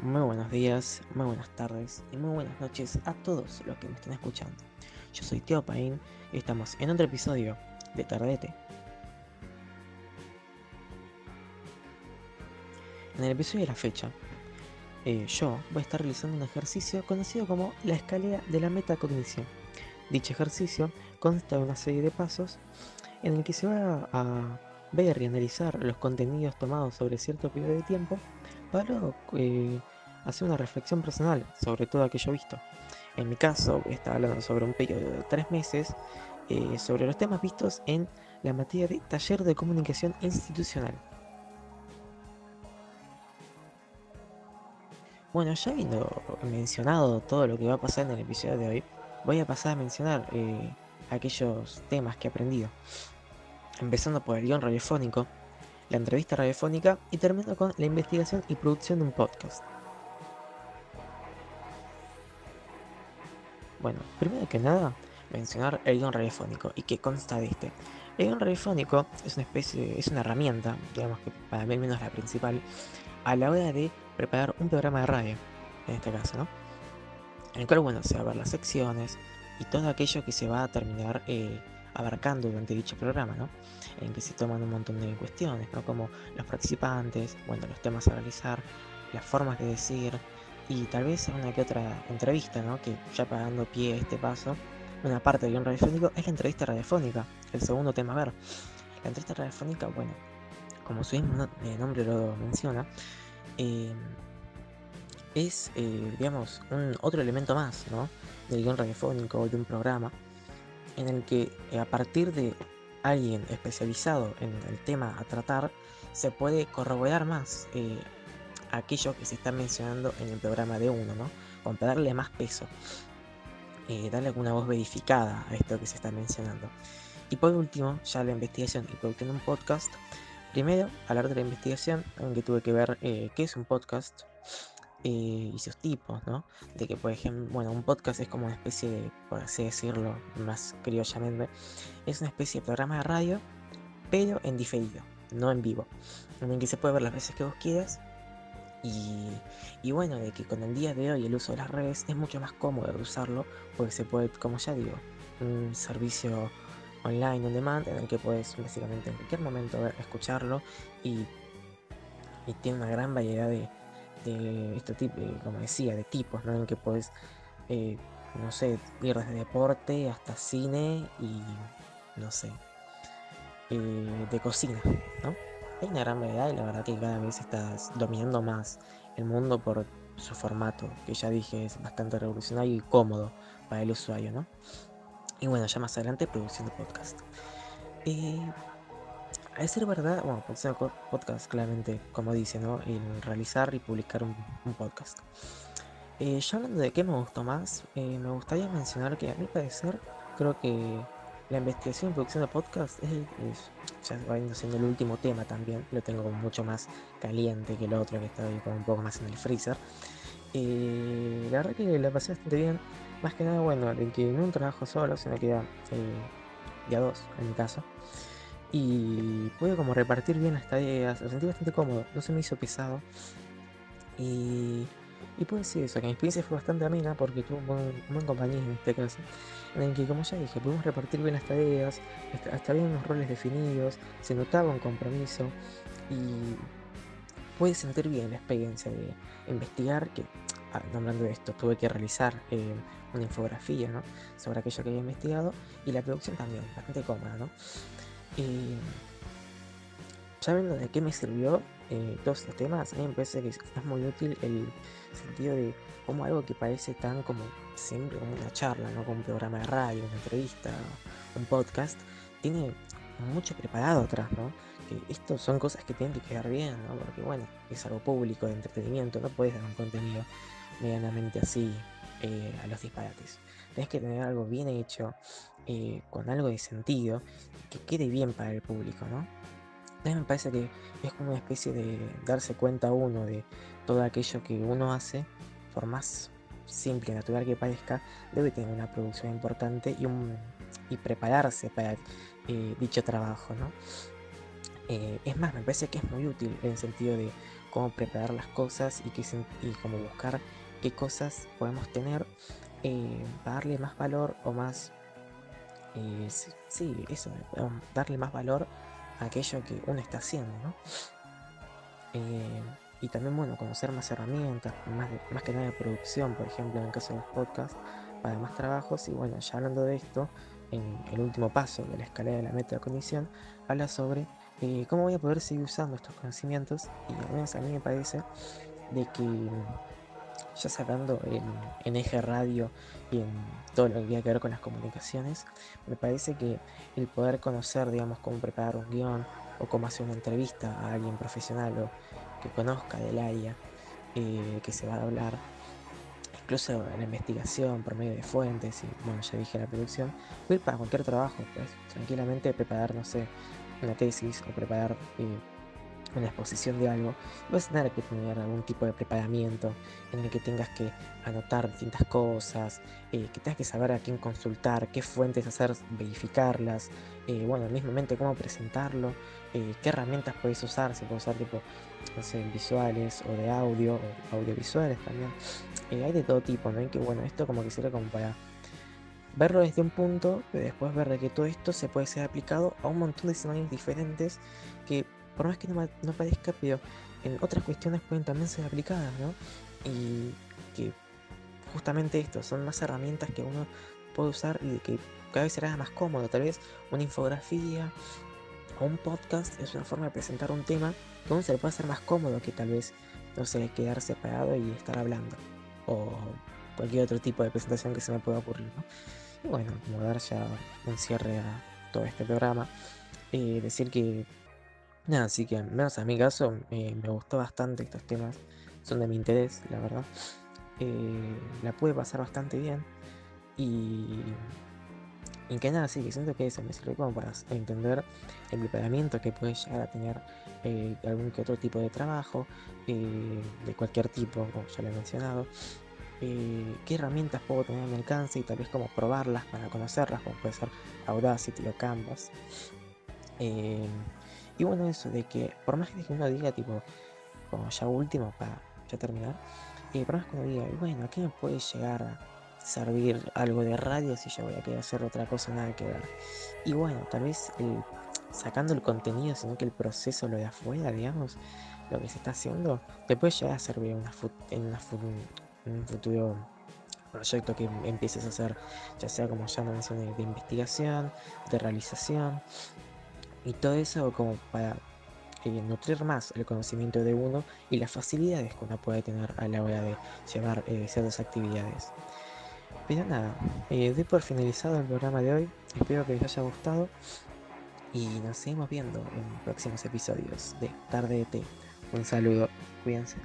Muy buenos días, muy buenas tardes y muy buenas noches a todos los que me estén escuchando. Yo soy Teo Paín y estamos en otro episodio de Tardete. En el episodio de la fecha, eh, yo voy a estar realizando un ejercicio conocido como la escalera de la metacognición. Dicho ejercicio consta de una serie de pasos en el que se va a ver y analizar los contenidos tomados sobre cierto periodo de tiempo para eh, hacer una reflexión personal sobre todo aquello visto. En mi caso, estaba hablando sobre un periodo de tres meses eh, sobre los temas vistos en la materia de taller de comunicación institucional. Bueno, ya habiendo mencionado todo lo que va a pasar en el episodio de hoy, voy a pasar a mencionar eh, aquellos temas que he aprendido. Empezando por el guion radiofónico, la entrevista radiofónica y termino con la investigación y producción de un podcast. Bueno, primero que nada, mencionar el guion radiofónico y qué consta de este. El guion radiofónico es una especie, es una herramienta, digamos que para mí menos la principal, a la hora de preparar un programa de radio, en este caso, ¿no? En el cual, bueno, se va a ver las secciones y todo aquello que se va a terminar eh, abarcando durante dicho programa, ¿no? En que se toman un montón de cuestiones, ¿no? Como los participantes, bueno, los temas a realizar, las formas de decir y tal vez una que otra entrevista, ¿no? Que ya pagando pie a este paso, una parte del guion radiofónico es la entrevista radiofónica, el segundo tema a ver. La entrevista radiofónica, bueno, como su mismo eh, nombre lo menciona, eh, es, eh, digamos, un otro elemento más, ¿no? Del guion radiofónico o de un programa en el que eh, a partir de alguien especializado en el tema a tratar, se puede corroborar más eh, aquello que se está mencionando en el programa de uno, ¿no? Con darle más peso, eh, darle alguna voz verificada a esto que se está mencionando. Y por último, ya la investigación y producción de un podcast. Primero, hablar de la investigación, en que tuve que ver qué es un podcast, eh, y sus tipos, ¿no? De que, por ejemplo, bueno, un podcast es como una especie de, por así decirlo, más criollamente, es una especie de programa de radio, pero en diferido, no en vivo, en el que se puede ver las veces que vos quieras. Y, y bueno, de que con el día de hoy el uso de las redes es mucho más cómodo de usarlo, porque se puede, como ya digo, un servicio online on demand en el que puedes básicamente en cualquier momento escucharlo y, y tiene una gran variedad de, de este tipo, como decía, de tipos, ¿no? En que puedes, eh, no sé, ir desde deporte hasta cine y, no sé, eh, de cocina, ¿no? Hay una gran variedad y la verdad que cada vez estás dominando más el mundo por su formato, que ya dije es bastante revolucionario y cómodo para el usuario, ¿no? Y bueno, ya más adelante producción de podcast. Eh, a decir verdad, bueno, podcast claramente, como dice, ¿no? El realizar y publicar un, podcast. Eh, ya hablando de qué me gustó más, eh, me gustaría mencionar que a mi parecer, creo que la investigación y producción de podcast es, ya va siendo el último tema también, lo tengo mucho más caliente que el otro que está ahí como un poco más en el freezer. Eh, la verdad que la pasé bastante bien, más que nada, bueno, de que no un trabajo solo, sino que ya, ya dos en mi caso y pude como repartir bien las tareas, lo sentí bastante cómodo, no se me hizo pesado. Y, y puedo decir eso, que mi experiencia fue bastante amena porque tuve un buen, compañero en este caso, en el que como ya dije, pudimos repartir bien las tareas, hasta bien unos roles definidos, se notaba un compromiso y pude sentir bien la experiencia de investigar, que ah, hablando de esto, tuve que realizar eh, una infografía ¿no? sobre aquello que había investigado y la producción también, bastante cómoda, ¿no? Eh, sabiendo de qué me sirvió eh, todos estos temas, a mí me parece que es muy útil el sentido de cómo algo que parece tan como siempre como una charla, ¿no? como un programa de radio, una entrevista, un podcast, tiene mucho preparado atrás, ¿no? Que esto son cosas que tienen que quedar bien, ¿no? Porque bueno, es algo público de entretenimiento, no puedes dar un contenido medianamente así eh, a los disparates. Tienes que tener algo bien hecho, eh, con algo de sentido, que quede bien para el público, ¿no? Entonces me parece que es como una especie de darse cuenta uno de todo aquello que uno hace, por más simple y natural que parezca, debe tener una producción importante y, un, y prepararse para eh, dicho trabajo, ¿no? Eh, es más, me parece que es muy útil en el sentido de cómo preparar las cosas y, qué, y cómo buscar qué cosas podemos tener eh, darle más valor o más... Eh, sí, eso, darle más valor a aquello que uno está haciendo, ¿no? Eh, y también, bueno, conocer más herramientas, más, más que nada de producción, por ejemplo, en el caso de los podcasts, para más trabajos. Y bueno, ya hablando de esto, en el último paso de la escalera de la meta de condición, habla sobre eh, cómo voy a poder seguir usando estos conocimientos. Y al menos a mí me parece de que ya sacando en, en, eje radio y en todo lo que tiene que ver con las comunicaciones, me parece que el poder conocer, digamos, cómo preparar un guion o cómo hacer una entrevista a alguien profesional o que conozca del área eh, que se va a hablar, incluso la investigación por medio de fuentes y, bueno, ya dije la producción, ir para cualquier trabajo, pues tranquilamente preparar, no sé, una tesis o preparar... Eh, una exposición de algo, vas a tener que tener algún tipo de preparamiento en el que tengas que anotar distintas cosas, eh, que tengas que saber a quién consultar, qué fuentes hacer, verificarlas, eh, bueno, mismamente cómo presentarlo, eh, qué herramientas puedes usar, si puedes usar tipo, no sé, visuales o de audio, o audiovisuales también. hay de todo tipo, ¿no? Y que bueno, esto como como para verlo desde un punto, pero después ver de que todo esto se puede ser aplicado a un montón de escenarios diferentes que por más que no, no parezca, pero en otras cuestiones pueden también ser aplicadas, ¿no? Y que justamente esto, son más herramientas que uno puede usar y que cada vez será más cómodo. Tal vez una infografía o un podcast es una forma de presentar un tema que uno se le puede hacer más cómodo que tal vez, no sé, quedar separado y estar hablando. O cualquier otro tipo de presentación que se me pueda ocurrir, ¿no? Y bueno, como dar ya un cierre a todo este programa, eh, decir que así que menos a mi caso me gustó bastante estos temas, son de mi interés, la verdad. Eh, la pude pasar bastante bien y, y que nada, sí, que siento que eso me sirve como para entender el preparamiento que puede llegar a tener eh, algún que otro tipo de trabajo, eh, de cualquier tipo, como ya lo he mencionado. qué herramientas puedo tener a mi alcance y tal vez como probarlas para conocerlas, como puede ser Audacity o Canvas. Y bueno, eso de que, por más que uno diga, tipo, como ya último, para ya terminar, y por más que uno diga, bueno, ¿a qué me puede llegar a servir algo de radio si yo voy a querer hacer otra cosa nada que ver? Y bueno, tal vez sacando el contenido, sino que el proceso, lo de afuera, digamos, lo que se está haciendo, te puede llegar a servir en una un futuro proyecto que empieces a hacer, ya sea como ya mencioné, de investigación, de realización, y todo eso como para eh, nutrir más el conocimiento de uno y las facilidades que uno puede tener a la hora de llevar eh, ciertas actividades. Pero nada, eh, doy por finalizado el programa de hoy. Espero que les haya gustado. Y nos seguimos viendo en próximos episodios de Tarde de Té. Un saludo, cuídense.